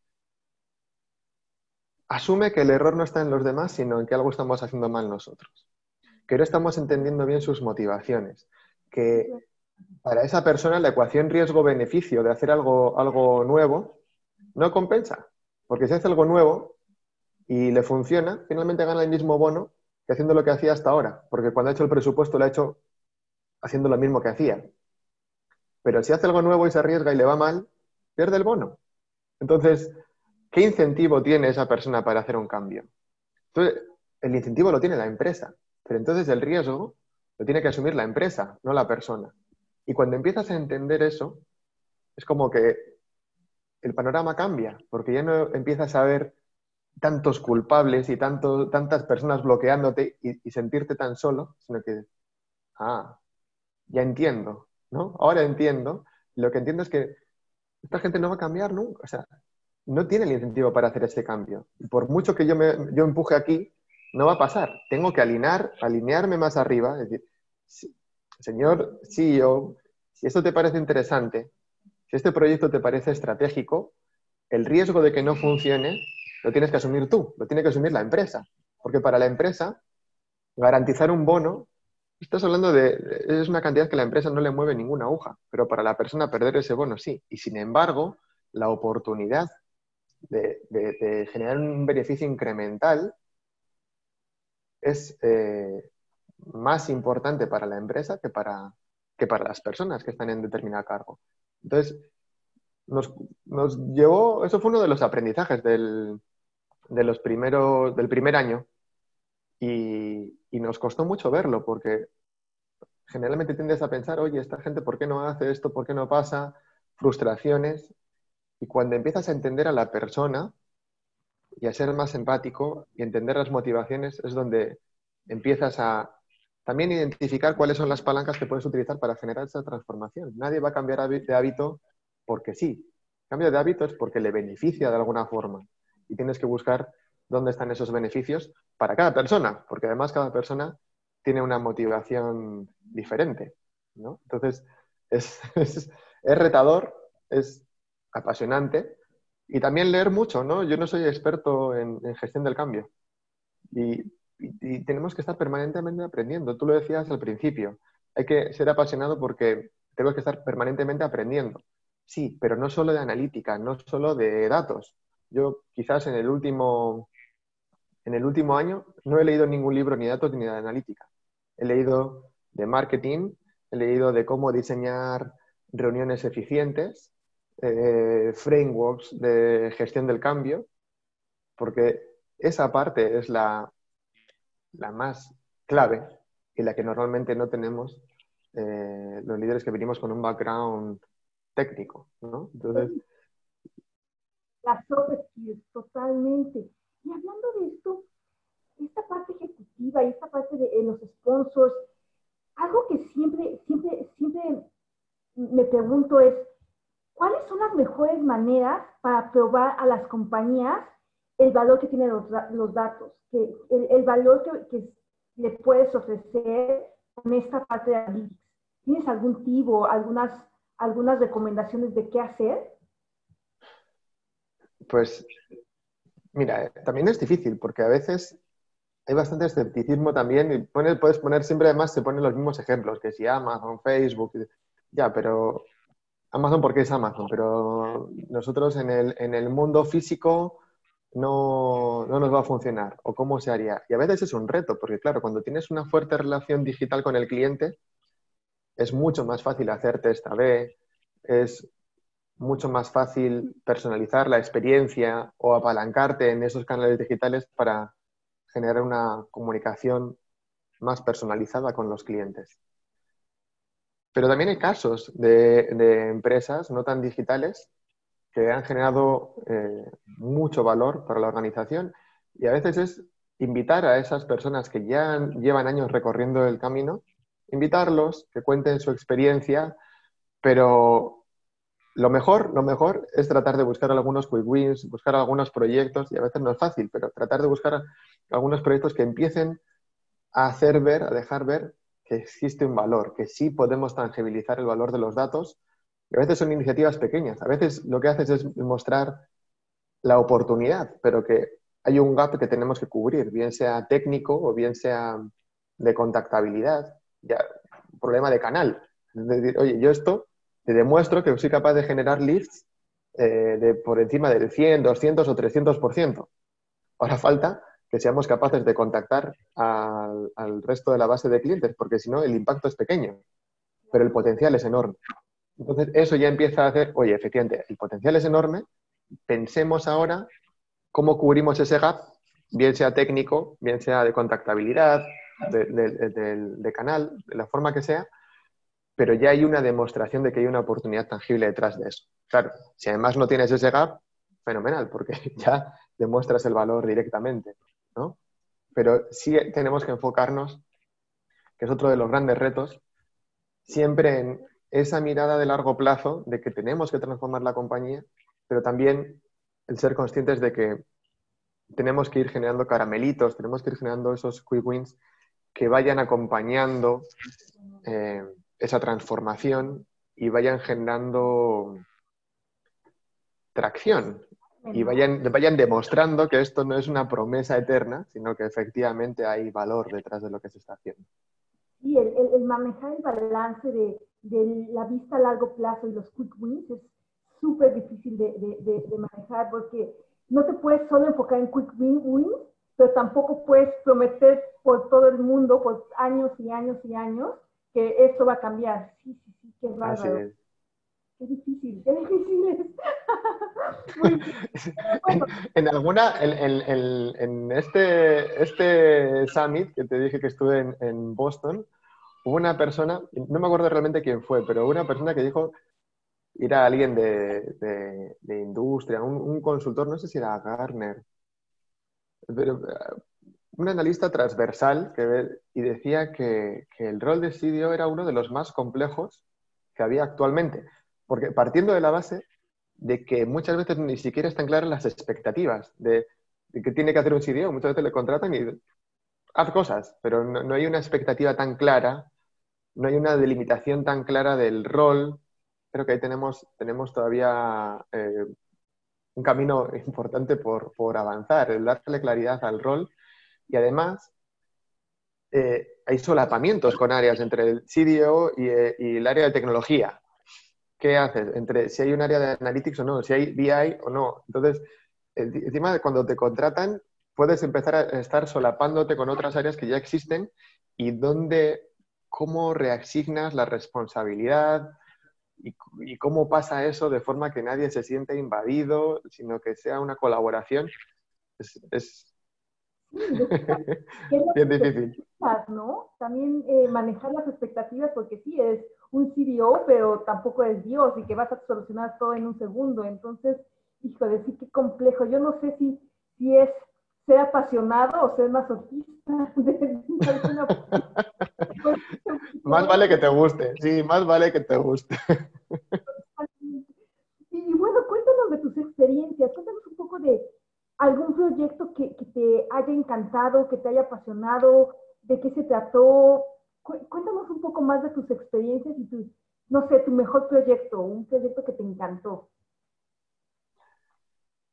Speaker 2: asume que el error no está en los demás, sino en que algo estamos haciendo mal nosotros. Que no estamos entendiendo bien sus motivaciones. Que para esa persona la ecuación riesgo-beneficio de hacer algo, algo nuevo no compensa. Porque si hace algo nuevo y le funciona, finalmente gana el mismo bono que haciendo lo que hacía hasta ahora, porque cuando ha hecho el presupuesto lo ha hecho haciendo lo mismo que hacía. Pero si hace algo nuevo y se arriesga y le va mal, pierde el bono. Entonces, ¿qué incentivo tiene esa persona para hacer un cambio? Entonces, el incentivo lo tiene la empresa, pero entonces el riesgo lo tiene que asumir la empresa, no la persona. Y cuando empiezas a entender eso, es como que el panorama cambia, porque ya no empiezas a ver tantos culpables y tantas personas bloqueándote y, sentirte tan solo, sino que, ah, ya entiendo, ¿no? Ahora entiendo. Lo que entiendo es que esta gente no va a cambiar nunca, o sea, no tiene el incentivo para hacer ese cambio. Y por mucho que yo, me, yo empuje aquí, no va a pasar. Tengo que alinear, alinearme más arriba, es decir, señor CEO, si esto te parece interesante, si este proyecto te parece estratégico, el riesgo de que no funcione lo tienes que asumir tú, lo tiene que asumir la empresa. Porque para la empresa, garantizar un bono estás hablando de, es una cantidad que la empresa no le mueve ninguna aguja, pero para la persona perder ese bono sí. Y sin embargo, la oportunidad de, generar un beneficio incremental es eh, más importante para la empresa que para, que para las personas que están en determinado cargo. Entonces, nos, nos llevó, eso fue uno de los aprendizajes del, de los primeros, del primer año y, y, nos costó mucho verlo porque generalmente tiendes a pensar, oye, esta gente, ¿por qué no hace esto? ¿Por qué no pasa? Frustraciones. Y cuando empiezas a entender a la persona y a ser más empático y entender las motivaciones, es donde empiezas a también identificar cuáles son las palancas que puedes utilizar para generar esa transformación. Nadie va a cambiar de hábito porque sí. Cambio de hábito es porque le beneficia de alguna forma. Y tienes que buscar dónde están esos beneficios para cada persona, porque además cada persona tiene una motivación diferente. Entonces, [laughs] es, retador, es apasionante y también leer mucho. ¿no? Yo no soy experto en, gestión del cambio y, tenemos que estar permanentemente aprendiendo. Tú lo decías al principio, hay que ser apasionado porque tengo que estar permanentemente aprendiendo. Sí, pero no solo de analítica, no solo de datos. Yo quizás en el último, en el último año no he leído ningún libro ni de datos ni de analítica. He leído de marketing, he leído de cómo diseñar reuniones eficientes, eh, frameworks de gestión del cambio, porque esa parte es la, la más clave y la que normalmente no tenemos eh, los líderes que venimos con un background técnico, ¿no? Entonces...
Speaker 1: Las soft skills, totalmente. Y hablando de esto, esta parte ejecutiva y esta parte de los sponsors, algo que siempre, siempre, siempre me pregunto es, ¿cuáles son las mejores maneras para probar a las compañías el valor que tienen los, datos, que el, valor que, que, le puedes ofrecer con esta parte de analytics? ¿Tienes algún tipo, algunas algunas recomendaciones de qué hacer?
Speaker 2: Pues, mira, también es difícil porque a veces hay bastante escepticismo también y puedes poner siempre, además, se ponen los mismos ejemplos, que si Amazon, Facebook, ya, pero Amazon porque es Amazon, pero nosotros en el, en el mundo físico no, no, nos va a funcionar o cómo se haría. Y a veces es un reto, porque claro, cuando tienes una fuerte relación digital con el cliente, es mucho más fácil hacer test A-B, es mucho más fácil personalizar la experiencia o apalancarte en esos canales digitales para generar una comunicación más personalizada con los clientes. Pero también hay casos de, empresas no tan digitales que han generado eh, mucho valor para la organización y a veces es invitar a esas personas que ya llevan años recorriendo el camino invitarlos, que cuenten su experiencia, pero lo mejor, lo mejor es tratar de buscar algunos quick wins, buscar algunos proyectos, y a veces no es fácil, pero tratar de buscar algunos proyectos que empiecen a hacer ver, a dejar ver que existe un valor, que sí podemos tangibilizar el valor de los datos. Y a veces son iniciativas pequeñas, a veces lo que haces es mostrar la oportunidad, pero que hay un gap que tenemos que cubrir, bien sea técnico o bien sea de contactabilidad ya, problema de canal. Es decir, oye, yo esto te demuestro que soy capaz de generar leads eh, de por encima del 100, 200 o 300%. Ahora falta que seamos capaces de contactar al, resto de la base de clientes, porque si no, el impacto es pequeño, pero el potencial es enorme. Entonces, eso ya empieza a hacer, oye, efectivamente, el potencial es enorme, pensemos ahora cómo cubrimos ese gap, bien sea técnico, bien sea de contactabilidad, de, canal, de la forma que sea, pero ya hay una demostración de que hay una oportunidad tangible detrás de eso. Claro, si además no tienes ese gap, fenomenal, porque [laughs] ya demuestras el valor directamente, Pero sí tenemos que enfocarnos, que es otro de los grandes retos, siempre en esa mirada de largo plazo de que tenemos que transformar la compañía, pero también el ser conscientes de que tenemos que ir generando caramelitos, tenemos que ir generando esos quick wins que vayan acompañando eh, esa transformación y vayan generando tracción y vayan, vayan demostrando que esto no es una promesa eterna, sino que efectivamente hay valor detrás de lo que se está haciendo.
Speaker 1: Sí, el, manejar el balance de, la vista a largo plazo y los quick wins es súper difícil de, de, manejar porque no te puedes solo enfocar en quick wins, pero tampoco puedes prometer por todo el mundo, por años y años y años, que esto va a cambiar. Sí, sí, sí, qué raro. Qué difícil, qué difícil es. [laughs]
Speaker 2: en, alguna, en, este, este summit que te dije que estuve en, Boston, hubo una persona, no me acuerdo realmente quién fue, pero una persona que dijo, era alguien de, industria, un, consultor, no sé si era Garner, pero eh, un analista transversal que y decía que, que, el rol de CDO era uno de los más complejos que había actualmente. Porque partiendo de la base de que muchas veces ni siquiera están claras las expectativas de, que tiene que hacer un CDO. Muchas veces le contratan y haz cosas, pero no, hay una expectativa tan clara, no hay una delimitación tan clara del rol. Creo que ahí tenemos, tenemos todavía eh, un camino importante por, avanzar, el darle claridad al rol y además eh, hay solapamientos con áreas entre el CDO eh, y el área de tecnología. ¿Qué haces? Entre si hay un área de analytics o no, si hay BI o no. Entonces, encima cuando te contratan, puedes empezar a estar solapándote con otras áreas que ya existen y dónde, cómo reasignas la responsabilidad y, cómo pasa eso de forma que nadie se siente invadido, sino que sea una colaboración. Es, [laughs]
Speaker 1: bien difícil. ¿No? También eh, manejar las expectativas, porque sí, es un CDO, pero tampoco es Dios y que vas a solucionar todo en un segundo. Entonces, hijo de sí, qué complejo. Yo no sé si, si es ser apasionado o ser masoquista. [laughs]
Speaker 2: más vale que te guste, sí, más vale que te guste.
Speaker 1: y bueno, cuéntanos de tus experiencias, cuéntanos un poco de algún proyecto que, que te haya encantado, que te haya apasionado, de qué se trató, cuéntanos un poco más de tus experiencias y tu, no sé, tu mejor proyecto, un proyecto que te encantó.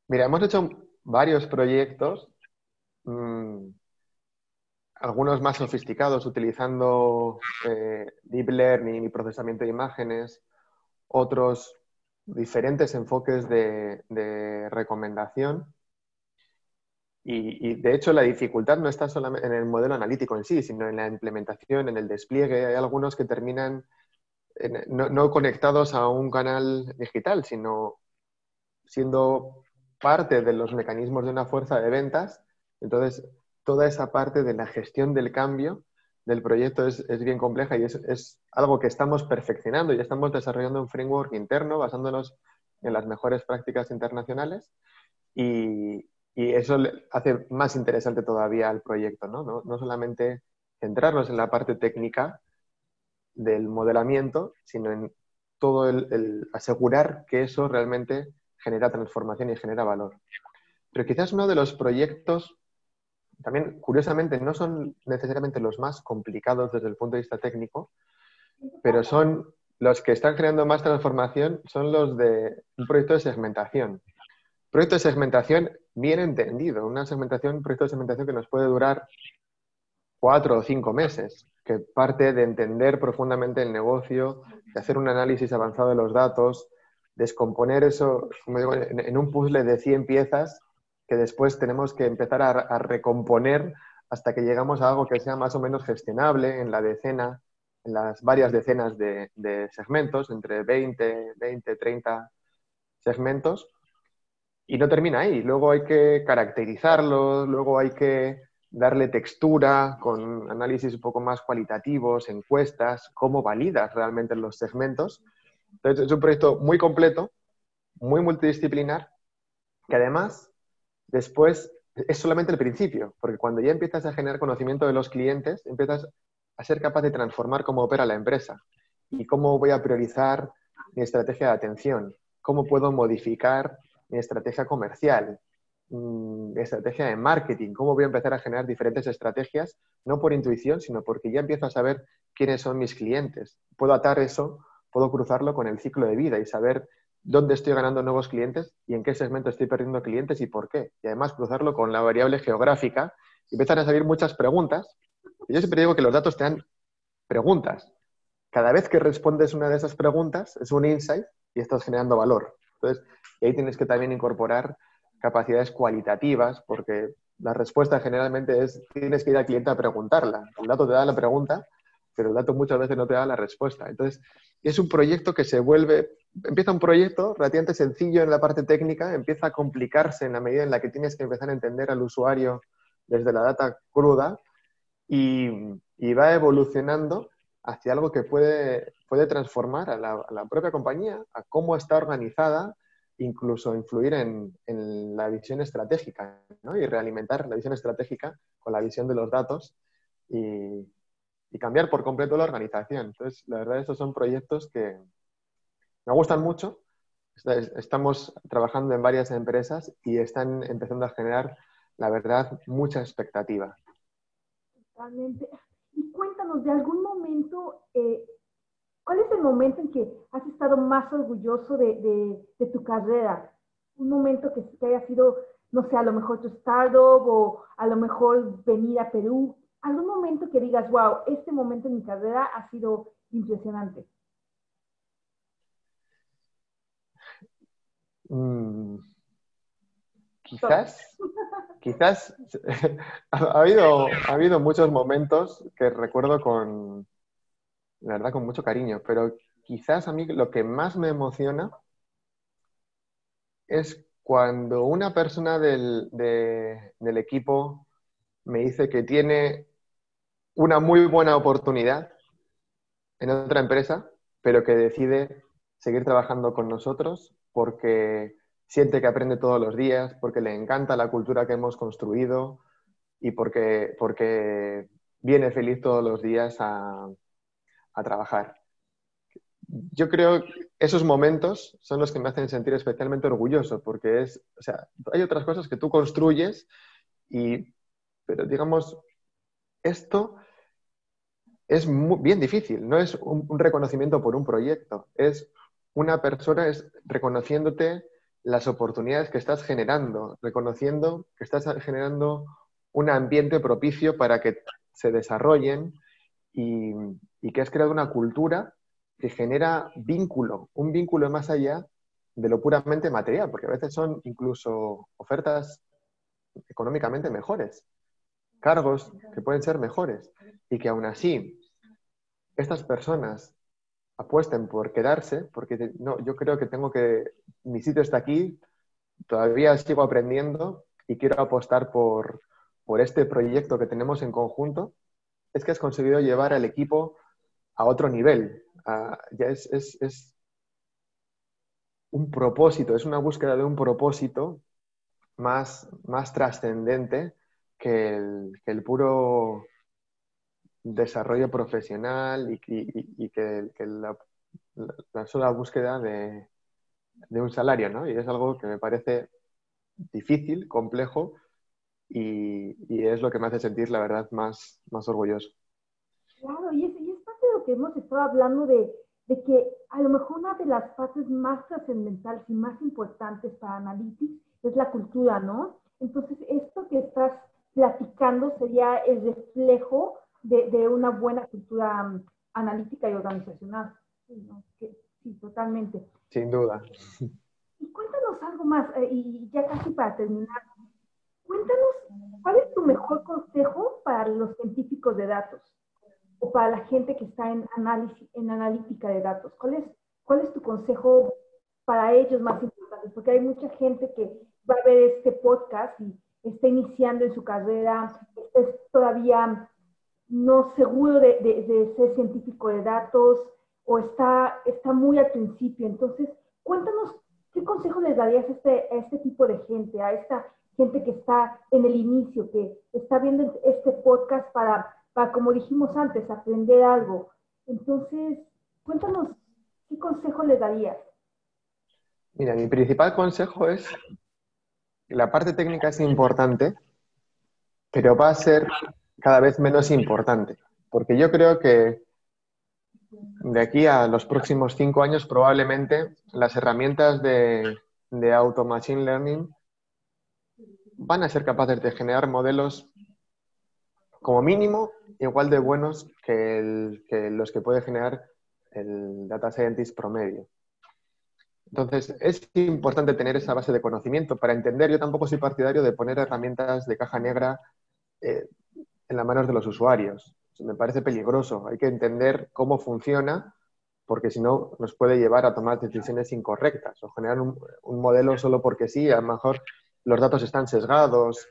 Speaker 2: Mira, hemos hecho varios proyectos, mm, algunos más sofisticados utilizando eh, deep learning y procesamiento de imágenes, otros diferentes enfoques de recomendación y, de hecho la dificultad no está solamente en el modelo analítico en sí, sino en la implementación, en el despliegue. Hay algunos que terminan no, conectados a un canal digital, sino siendo parte de los mecanismos de una fuerza de ventas. Entonces, toda esa parte de la gestión del cambio del proyecto es, bien compleja y es, es, algo que estamos perfeccionando y estamos desarrollando un framework interno basándonos en las mejores prácticas internacionales. Y, y eso hace más interesante todavía el proyecto, ¿no? ¿no? solamente centrarnos en la parte técnica del modelamiento, sino en todo el, asegurar que eso realmente genera transformación y genera valor. Pero quizás uno de los proyectos, también curiosamente, no son necesariamente los más complicados desde el punto de vista técnico, pero son los que están creando más transformación, son los de un proyecto de segmentación. Proyecto de segmentación bien entendido, una segmentación, un proyecto de segmentación que nos puede durar cuatro o cinco meses, que parte de entender profundamente el negocio, de hacer un análisis avanzado de los datos, descomponer eso, digo, en, un puzzle de 100 piezas que después tenemos que empezar a, recomponer hasta que llegamos a algo que sea más o menos gestionable en la decena, en las varias decenas de, de segmentos, entre 20, 20, 30 segmentos y no termina ahí. Luego hay que caracterizarlos, luego hay que darle textura con análisis un poco más cualitativos, encuestas, cómo validas realmente los segmentos. Entonces es un proyecto muy completo, muy multidisciplinar, que además después es solamente el principio, porque cuando ya empiezas a generar conocimiento de los clientes, empiezas a ser capaz de transformar cómo opera la empresa y cómo voy a priorizar mi estrategia de atención, cómo puedo modificar mi estrategia comercial, mi estrategia de marketing, cómo voy a empezar a generar diferentes estrategias, no por intuición, sino porque ya empiezo a saber quiénes son mis clientes. Puedo atar eso, puedo cruzarlo con el ciclo de vida y saber dónde estoy ganando nuevos clientes y en qué segmento estoy perdiendo clientes y por qué. Y además cruzarlo con la variable geográfica empiezan a salir muchas preguntas. yo siempre digo que los datos te dan preguntas. Cada vez que respondes una de esas preguntas es un insight y estás generando valor. Entonces, ahí tienes que también incorporar capacidades cualitativas, porque la respuesta generalmente es, tienes que ir al cliente a preguntarla. El dato te da la pregunta, pero el dato muchas veces no te da la respuesta. Entonces, es un proyecto que se vuelve, empieza un proyecto relativamente sencillo en la parte técnica, empieza a complicarse en la medida en la que tienes que empezar a entender al usuario desde la data cruda y, va evolucionando hacia algo que puede, puede transformar a la, propia compañía, a cómo está organizada, incluso influir en, la visión estratégica y realimentar la visión estratégica con la visión de los datos y, y cambiar por completo la organización. Entonces, la verdad, estos son proyectos que me gustan mucho. Estamos trabajando en varias empresas y están empezando a generar, la verdad, mucha expectativa.
Speaker 1: Totalmente. Y cuéntanos, de algún momento, eh, ¿cuál es el momento en que has estado más orgulloso de, tu carrera? Un momento que, que haya sido, no sé, a lo mejor tu startup o a lo mejor venir a Perú algún momento que digas, wow, este momento en mi carrera ha sido impresionante?
Speaker 2: Mm, quizás, [laughs] quizás [laughs] ha, habido, ha habido muchos momentos que recuerdo con, la verdad, con mucho cariño, pero quizás a mí lo que más me emociona es cuando una persona del, del equipo me dice que tiene una muy buena oportunidad en otra empresa, pero que decide seguir trabajando con nosotros porque siente que aprende todos los días, porque le encanta la cultura que hemos construido y porque, porque viene feliz todos los días a, a trabajar. Yo creo que esos momentos son los que me hacen sentir especialmente orgulloso, porque es, o sea, hay otras cosas que tú construyes y, pero digamos, esto es bien difícil, no es un, reconocimiento por un proyecto, es una persona es reconociéndote las oportunidades que estás generando, reconociendo que estás generando un ambiente propicio para que se desarrollen y, que has creado una cultura que genera vínculo, un vínculo más allá de lo puramente material, porque a veces son incluso ofertas económicamente mejores cargos que pueden ser mejores y que aún así estas personas apuesten por quedarse, porque no, yo creo que tengo que, mi sitio está aquí, todavía sigo aprendiendo y quiero apostar por, por este proyecto que tenemos en conjunto, es que has conseguido llevar al equipo a otro nivel. ya es, es, es un propósito, es una búsqueda de un propósito más, más trascendente que el, puro desarrollo profesional y, que, la, sola búsqueda de, un salario, ¿no? Y es algo que me parece difícil, complejo y, es lo que me hace sentir, la verdad, más, más orgulloso.
Speaker 1: Claro, y es, parte de lo que hemos estado hablando de, de que a lo mejor una de las fases más trascendentales y más importantes para Analytics es la cultura, ¿no? Entonces, esto que estás platicando sería el reflejo de, una buena cultura mm, analítica y organizacional. Sí, totalmente.
Speaker 2: Sin duda.
Speaker 1: Y cuéntanos algo más, eh, y ya casi para terminar, cuéntanos, ¿cuál es tu mejor consejo para los científicos de datos? O para la gente que está en, análisis, en analítica de datos. ¿Cuál es, ¿Cuál es tu consejo para ellos más importante? Porque hay mucha gente que va a ver este podcast y está iniciando en su carrera, es todavía no seguro de, ser científico de datos o está, está muy al principio. Entonces, cuéntanos, ¿qué consejo les darías este, a este tipo de gente, a esta gente que está en el inicio, que está viendo este podcast para, para como dijimos antes, aprender algo? Entonces, cuéntanos, ¿qué consejo les darías?
Speaker 2: Mira, mi principal consejo es la parte técnica es importante, pero va a ser cada vez menos importante, porque yo creo que de aquí a los próximos cinco años probablemente las herramientas de, de auto machine learning van a ser capaces de generar modelos como mínimo, igual de buenos que, los que puede generar el data scientist promedio. Entonces, es importante tener esa base de conocimiento para entender. Yo tampoco soy partidario de poner herramientas de caja negra eh, en las manos de los usuarios. Me parece peligroso. Hay que entender cómo funciona, porque si no, nos puede llevar a tomar decisiones incorrectas o generar un, un modelo solo porque sí. A lo mejor los datos están sesgados,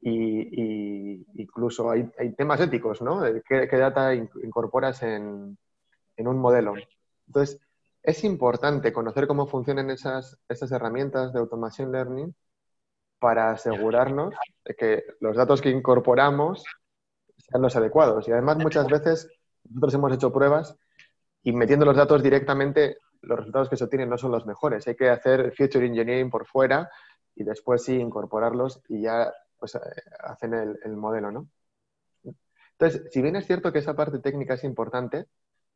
Speaker 2: y, incluso hay, temas éticos, ¿no? ¿Qué, data incorporas en, un modelo? Entonces, es importante conocer cómo funcionan esas, esas herramientas de automation learning para asegurarnos de que los datos que incorporamos sean los adecuados. Y además, muchas veces nosotros hemos hecho pruebas y metiendo los datos directamente, los resultados que se obtienen no son los mejores. Hay que hacer future engineering por fuera y después sí incorporarlos y ya pues eh, hacen el, modelo, ¿no? Entonces, si bien es cierto que esa parte técnica es importante,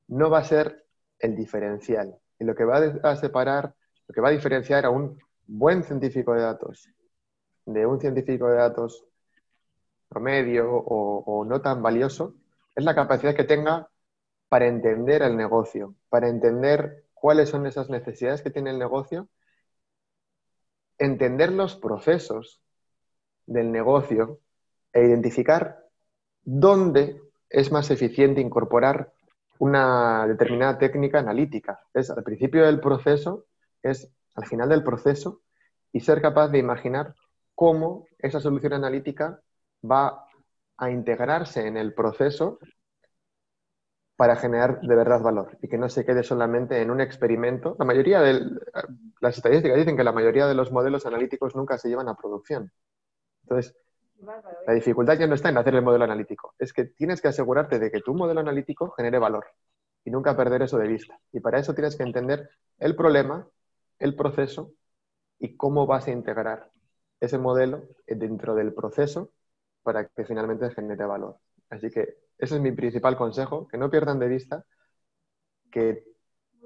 Speaker 2: no va a ser el diferencial. Y lo que va a separar, lo que va a diferenciar a un buen científico de datos de un científico de datos promedio o, o, no tan valioso es la capacidad que tenga para entender el negocio, para entender cuáles son esas necesidades que tiene el negocio, entender los procesos del negocio e identificar dónde es más eficiente incorporar una determinada técnica analítica. Es al principio del proceso, es al final del proceso y ser capaz de imaginar cómo esa solución analítica va a integrarse en el proceso para generar de verdad valor y que no se quede solamente en un experimento. La mayoría de las estadísticas dicen que la mayoría de los modelos analíticos nunca se llevan a producción. Entonces, la dificultad ya no está en hacer el modelo analítico, es que tienes que asegurarte de que tu modelo analítico genere valor y nunca perder eso de vista. Y para eso tienes que entender el problema, el proceso y cómo vas a integrar ese modelo dentro del proceso para que finalmente genere valor. Así que ese es mi principal consejo, que no pierdan de vista que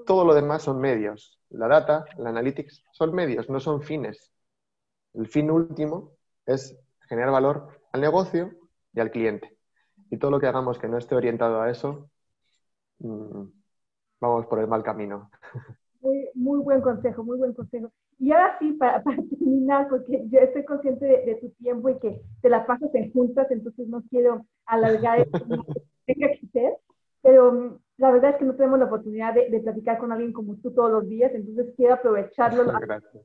Speaker 2: todo lo demás son medios. La data, la analytics, son medios, no son fines. El fin último es generar valor al negocio y al cliente. Y todo lo que hagamos que no esté orientado a eso, mm, vamos por el mal camino.
Speaker 1: Muy, muy buen consejo, muy buen consejo. Y ahora sí, [laughs] para, terminar, porque yo estoy consciente de, tu tiempo y que te las pasas en juntas, entonces no quiero alargar esto que tenga que ser, pero mm, la verdad es que no tenemos la oportunidad de, platicar con alguien como tú todos los días, entonces quiero aprovecharlo. Gracias.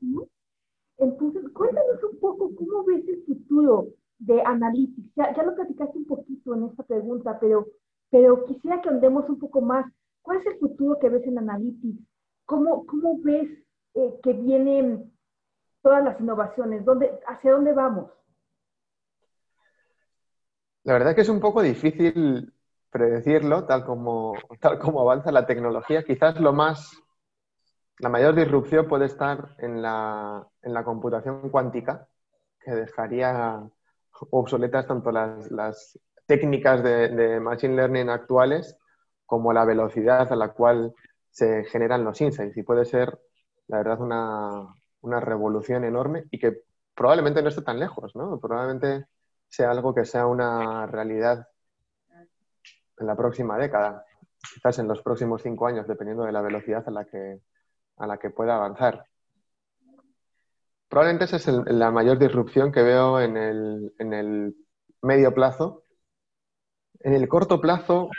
Speaker 1: Entonces, cuéntanos un poco cómo ves el futuro de Analytics. Ya, ya lo platicaste un poquito en esta pregunta, pero, pero quisiera que andemos un poco más. ¿Cuál es el futuro que ves en Analytics? ¿Cómo, cómo ves eh, que vienen todas las innovaciones? ¿Dónde, ¿Hacia dónde vamos?
Speaker 2: La verdad es que es un poco difícil predecirlo, tal como, tal como avanza la tecnología. Quizás lo más la mayor disrupción puede estar en la, computación cuántica, que dejaría obsoletas tanto las, técnicas de, Machine Learning actuales como la velocidad a la cual se generan los insights. Y puede ser, la verdad, una, revolución enorme y que probablemente no esté tan lejos, ¿no? Probablemente sea algo que sea una realidad en la próxima década, quizás en los próximos cinco años, dependiendo de la velocidad a la que a la que pueda avanzar. Probablemente esa es la mayor disrupción que veo en el, medio plazo. En el corto plazo,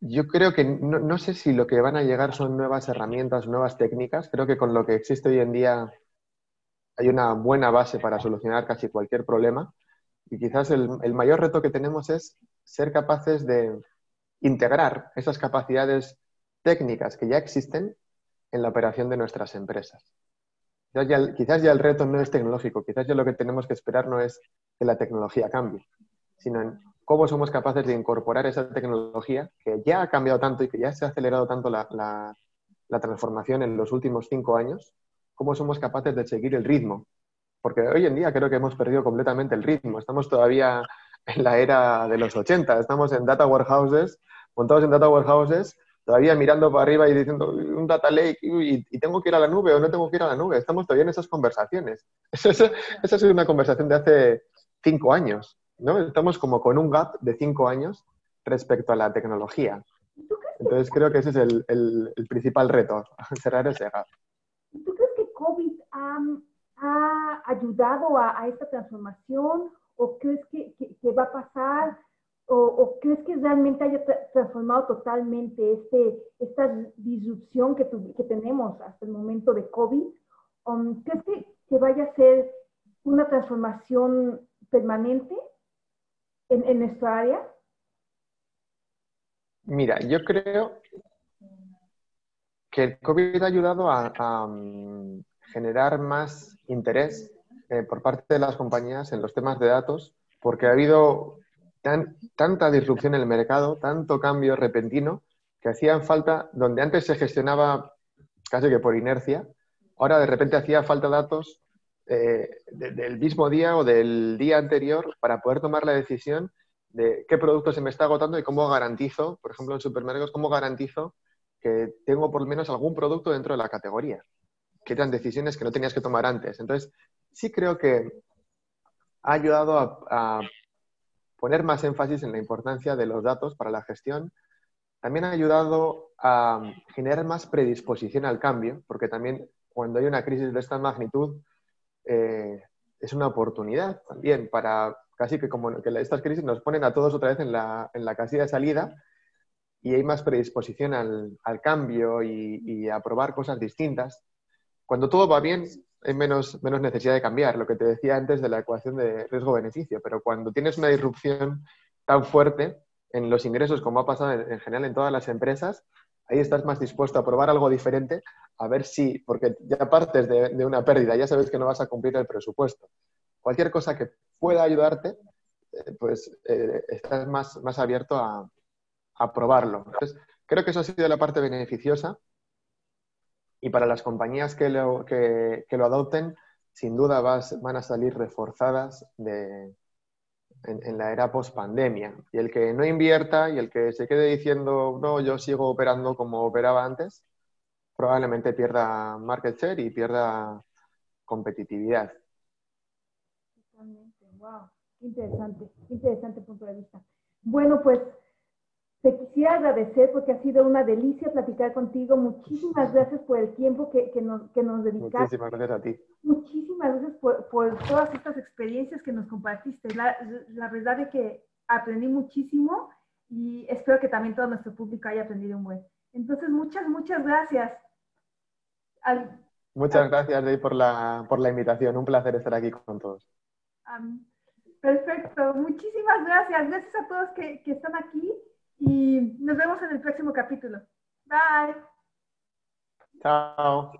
Speaker 2: yo creo que no, sé si lo que van a llegar son nuevas herramientas, nuevas técnicas. Creo que con lo que existe hoy en día hay una buena base para solucionar casi cualquier problema. Y quizás el, el mayor reto que tenemos es ser capaces de integrar esas capacidades técnicas que ya existen en la operación de nuestras empresas. Quizás ya, el reto no es tecnológico, quizás ya lo que tenemos que esperar no es que la tecnología cambie, sino en cómo somos capaces de incorporar esa tecnología que ya ha cambiado tanto y que ya se ha acelerado tanto la, transformación en los últimos cinco años, cómo somos capaces de seguir el ritmo. Porque hoy en día creo que hemos perdido completamente el ritmo. Estamos todavía en la era de los 80, estamos en data warehouses, montados en data warehouses todavía mirando para arriba y diciendo un data lake y, tengo que ir a la nube o no tengo que ir a la nube. Estamos todavía en esas conversaciones. [laughs] Esa, sido una conversación de hace cinco años. ¿No? Estamos como con un gap de cinco años respecto a la tecnología. Entonces creo que ese es el, el, principal reto, [laughs] cerrar ese gap.
Speaker 1: ¿Tú crees que COVID ha, ayudado a, esta transformación o crees que, que, va a pasar? O, crees que realmente haya transformado totalmente este, esta disrupción que, que tenemos hasta el momento de COVID? Um, ¿Crees que, que, vaya a ser una transformación permanente en, en área?
Speaker 2: Mira, yo creo que el COVID ha ayudado a, mm, generar más interés eh, por parte de las compañías en los temas de datos, porque ha habido tanta disrupción en el mercado, tanto cambio repentino, que hacían falta, donde antes se gestionaba casi que por inercia, ahora de repente hacía falta datos eh, del mismo día o del día anterior para poder tomar la decisión de qué producto se me está agotando y cómo garantizo, por ejemplo, en supermercados, cómo garantizo que tengo por lo menos algún producto dentro de la categoría, que eran decisiones que no tenías que tomar antes. Entonces, sí creo que ha ayudado a, poner más énfasis en la importancia de los datos para la gestión. También ha ayudado a generar más predisposición al cambio, porque también cuando hay una crisis de esta magnitud, eh, es una oportunidad también para casi que como que estas crisis nos ponen a todos otra vez en la, en la casilla de salida y hay más predisposición al, al cambio y, a probar cosas distintas. Cuando todo va bien, hay menos, menos necesidad de cambiar, lo que te decía antes de la ecuación de riesgo-beneficio, pero cuando tienes una disrupción tan fuerte en los ingresos como ha pasado en, general en todas las empresas, ahí estás más dispuesto a probar algo diferente, a ver si, porque ya partes de, una pérdida, ya sabes que no vas a cumplir el presupuesto cualquier cosa que pueda ayudarte, eh, pues eh, estás más, más abierto a, probarlo. Entonces, creo que eso ha sido la parte beneficiosa y para las compañías que lo, que, lo adopten, sin duda vas, van a salir reforzadas de, en, la era post-pandemia. Y el que no invierta y el que se quede diciendo, no, yo sigo operando como operaba antes, probablemente pierda market share y pierda competitividad.
Speaker 1: Wow, interesante, interesante punto de vista. Bueno, pues te quisiera agradecer porque ha sido una delicia platicar contigo. Muchísimas gracias por el tiempo que, que, nos, que nos dedicaste.
Speaker 2: Muchísimas gracias a ti.
Speaker 1: Muchísimas gracias por, por todas estas experiencias que nos compartiste. La, la, verdad es que aprendí muchísimo y espero que también todo nuestro público haya aprendido un buen. Entonces, muchas, muchas gracias.
Speaker 2: muchas gracias, Dave, por la, por la invitación. Un placer estar aquí con todos.
Speaker 1: Perfecto, muchísimas gracias. Gracias a todos que, que están aquí y nos vemos en el próximo capítulo. Bye.
Speaker 2: Chao.